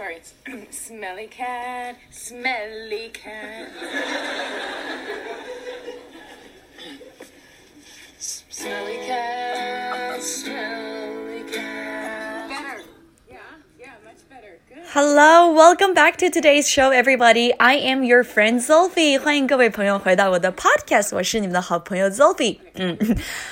sorry. Um, smelly cat, smelly cat. Smelly cat, smelly Hello, welcome back to today's show, everybody. I am your friend Sophie. 欢迎各位朋友回到我的 podcast，我是你们的好朋友 Sophie。嗯，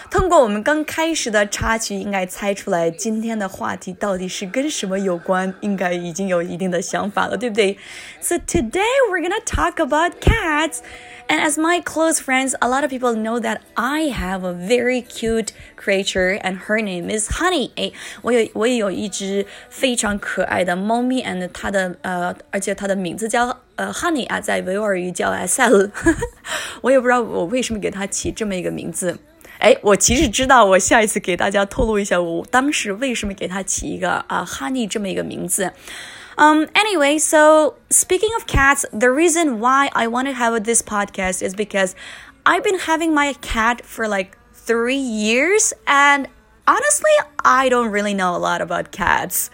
通过我们刚开始的插曲，应该猜出来今天的话题到底是跟什么有关，应该已经有一定的想法了，对不对？So today we're gonna talk about cats. And as my close friends, a lot of people know that I have a very cute creature, and her name is Honey. 哎，我有我也有一只非常可爱的猫咪，and 它的呃，而且它的名字叫呃 Honey 啊，在维吾尔语叫 Asel。我也不知道我为什么给它起这么一个名字。哎，我其实知道，我下一次给大家透露一下，我当时为什么给它起一个啊 Honey 这么一个名字。 Um, anyway, so speaking of cats, the reason why I want to have this podcast is because I've been having my cat for like three years and honestly, I don't really know a lot about cats.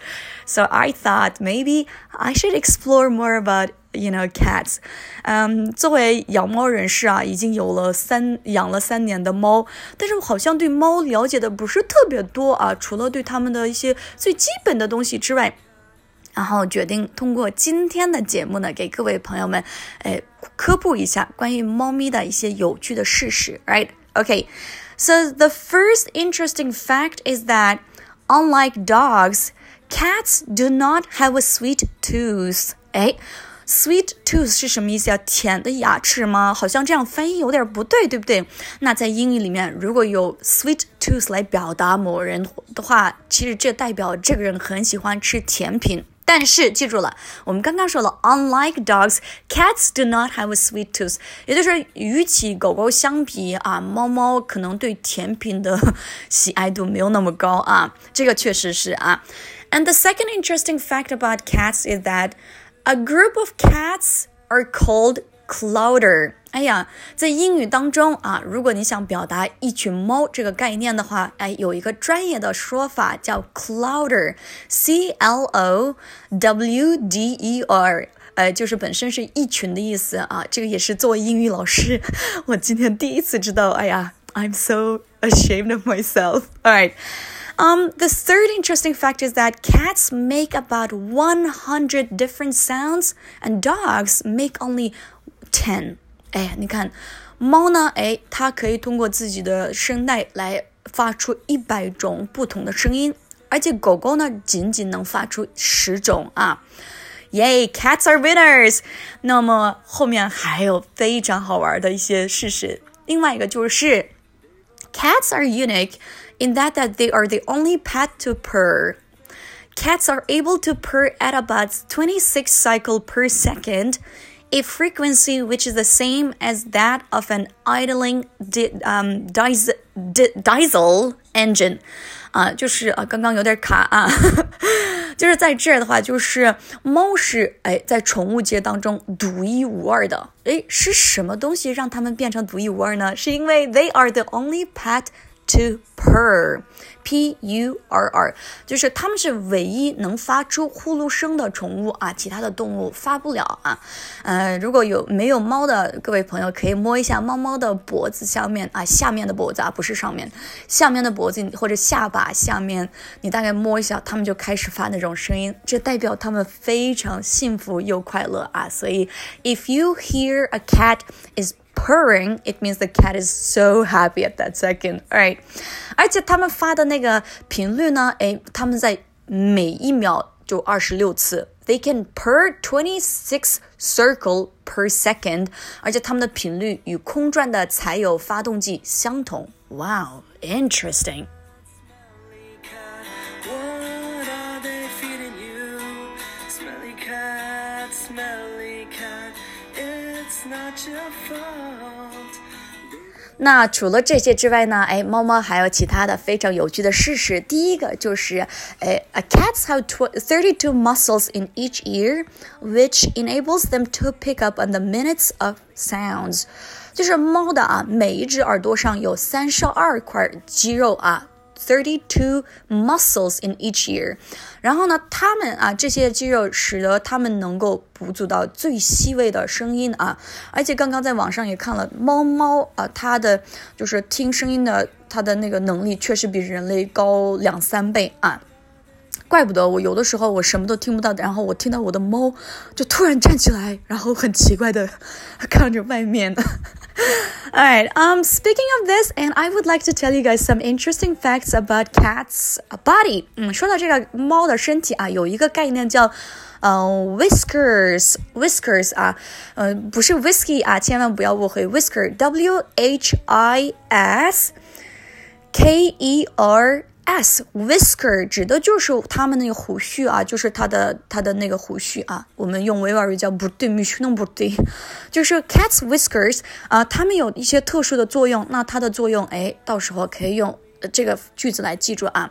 So I thought maybe I should explore more about you know cats. 嗯，作为养猫人士啊，已经有了三养了三年的猫，但是我好像对猫了解的不是特别多啊，除了对它们的一些最基本的东西之外。 然后决定通过今天的节目呢，给各位朋友们，哎，科普一下关于猫咪的一些有趣的事实，right? OK, so the first interesting fact is that unlike dogs, cats do not have a sweet tooth. 哎。Sweet tooth 是什么意思啊？甜的牙齿吗？好像这样翻译有点不对，对不对？那在英语里面，如果有 sweet tooth 来表达某人的话，其实这代表这个人很喜欢吃甜品。但是记住了，我们刚刚说了，unlike dogs, cats do not have a sweet tooth，也就是与其狗狗相比啊，猫猫可能对甜品的喜爱度没有那么高啊，这个确实是啊。And the second interesting fact about cats is that a group of cats are called clowder. 哎呀，在英语当中啊，如果你想表达一群猫这个概念的话，哎，有一个专业的说法叫 clouder，C L O W D E R。呃，就是本身是一群的意思啊，这个也是作为英语老师，我今天第一次知道。哎呀，I'm so ashamed of myself. All right. Um, the third interesting fact is that cats make about 100 different sounds and dogs make only 10. 哎，你看，猫呢？哎，它可以通过自己的声带来发出一百种不同的声音，而且狗狗呢，仅仅能发出十种啊。Yay, cats are winners。那么后面还有非常好玩的一些事实。另外一个就是，cats are unique in that that they are the only pet to purr. Cats are able to purr at about 26 cycle per second, a frequency which is the same as that of an idling di um, diesel, di diesel engine. 啊，就是啊，刚刚有点卡啊，就是在这儿的话，就是猫是哎，在宠物界当中独一无二的。哎，是什么东西让它们变成独一无二呢？是因为 they are the only pet to purr。P U R R，就是它们是唯一能发出呼噜声的宠物啊，其他的动物发不了啊。呃，如果有没有猫的各位朋友，可以摸一下猫猫的脖子下面啊，下面的脖子啊，不是上面，下面的脖子或者下巴下面，你大概摸一下，它们就开始发那种声音，这代表它们非常幸福又快乐啊。所以，if you hear a cat is purring, it means the cat is so happy at that second. All right，而且他们发的那个频率呢，哎，他们在每一秒就二十六次。They can purr twenty six circle per second，而且它们的频率与空转的柴油发动机相同。Wow, interesting. What are they feeding you? Smelly cat, smelly cat. 那除了这些之外呢？哎，猫猫还有其他的非常有趣的事实。第一个就是，哎，a cats have thirty-two muscles in each ear, which enables them to pick up on the minutes of sounds. 就是猫的啊，每一只耳朵上有三十二块肌肉啊。 Thirty-two muscles in each ear，然后呢，它们啊这些肌肉使得它们能够捕捉到最细微的声音啊，而且刚刚在网上也看了猫猫啊，它的就是听声音的它的那个能力确实比人类高两三倍啊。怪不得我有的时候我什么都听不到，然后我听到我的猫就突然站起来，然后很奇怪的看着外面。All right. Um, speaking of this, and I would like to tell you guys some interesting facts about cats' body. 嗯，说到这个猫的身体啊，有一个概念叫呃 whiskers whiskers 啊，呃不是 whiskey 啊，千万不要误会 whisker W H I S K E R。 S whisker 指的就是它们那个胡须啊，就是它的它的那个胡须啊，我们用维吾尔语叫不对，米须弄不对，就是 cats whiskers 啊，它们有一些特殊的作用。那它的作用，哎，到时候可以用这个句子来记住啊。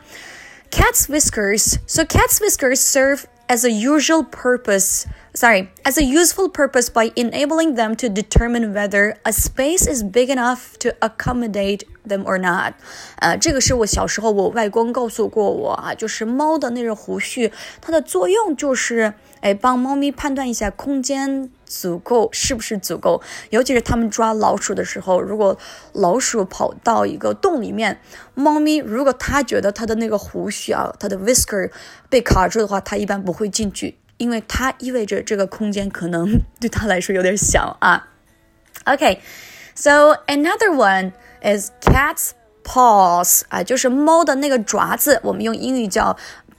Cats whiskers. So cats whiskers serve as a usual purpose sorry, as a useful purpose by enabling them to determine whether a space is big enough to accommodate them or not。呃，这个是我小时候我外公告诉过我啊，就是猫的那个胡须，它的作用就是哎帮猫咪判断一下空间足够是不是足够，尤其是他们抓老鼠的时候，如果老鼠跑到一个洞里面，猫咪如果它觉得它的那个胡须啊，它的 whisker 被卡住的话，它一般不会进去。因为它意味着这个空间可能对它来说有点小啊。OK，so another one is cat's paws 啊，就是猫的那个爪子，我们用英语叫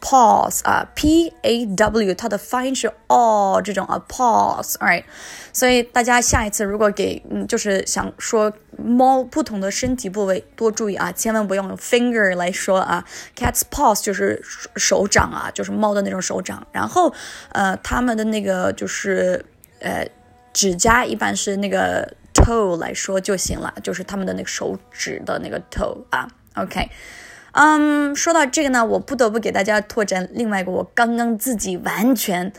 Pause 啊，p a w，它的发音是哦这种啊，pause，right？所以大家下一次如果给嗯就是想说猫不同的身体部位多注意啊，千万不要用 finger 来说啊，cat's paws 就是手掌啊，就是猫的那种手掌，然后呃它们的那个就是呃指甲一般是那个 toe 来说就行了，就是它们的那个手指的那个 toe 啊，OK。嗯，说到这个呢，我不得不给大家拓展另外一个我刚刚自己完全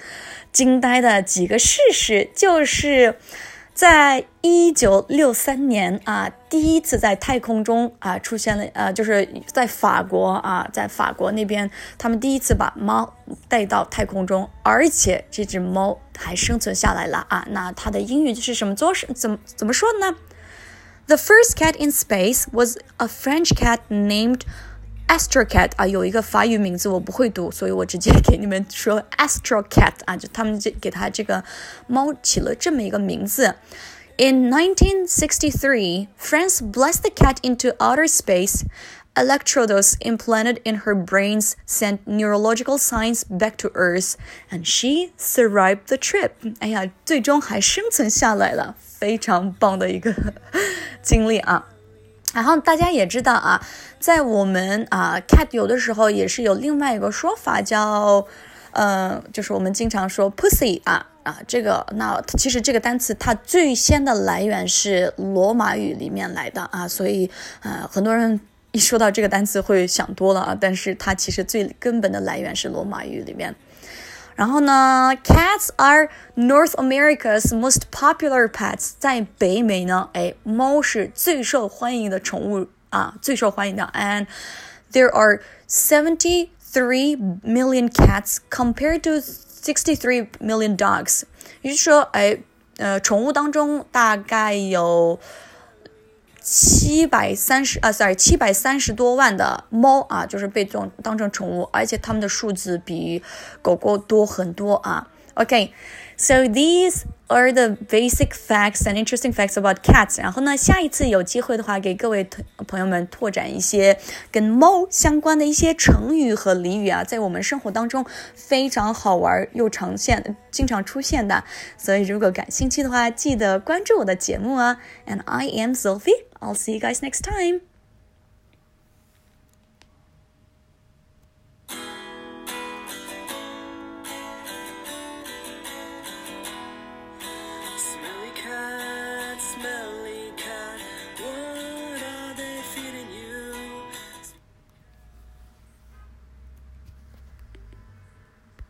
惊呆的几个事实，就是在一九六三年啊，第一次在太空中啊出现了，呃，就是在法国啊，在法国那边，他们第一次把猫带到太空中，而且这只猫还生存下来了啊。那它的英语是什么做是怎么怎么说呢？The first cat in space was a French cat named Astro Cat 啊，有一个法语名字我不会读，所以我直接给你们说 Astro Cat 啊，就他们就给它这个猫起了这么一个名字。In 1963, France blessed the cat into outer space. Electrodes implanted in her brains sent neurological signs back to Earth, and she survived the trip. 哎呀，最终还生存下来了，非常棒的一个经历啊！ 然后大家也知道啊，在我们啊，cat 有的时候也是有另外一个说法叫，呃，就是我们经常说 pussy 啊啊，这个那其实这个单词它最先的来源是罗马语里面来的啊，所以呃很多人一说到这个单词会想多了啊，但是它其实最根本的来源是罗马语里面。然后呢，cats are North America's most popular pets。在北美呢，哎，猫是最受欢迎的宠物啊，最受欢迎的。And there are seventy three million cats compared to sixty three million dogs。也就是说，哎，呃，宠物当中大概有。 七百三十啊，sorry，七百三十多万的猫啊，就是被这种当成宠物，而且它们的数字比狗狗多很多啊。OK，so these are the basic facts and interesting facts about cats。然后呢，下一次有机会的话，给各位朋友们拓展一些跟猫相关的一些成语和俚语啊，在我们生活当中非常好玩又常见、经常出现的。所以如果感兴趣的话，记得关注我的节目啊。And I am Sophie. I'll see you guys next time.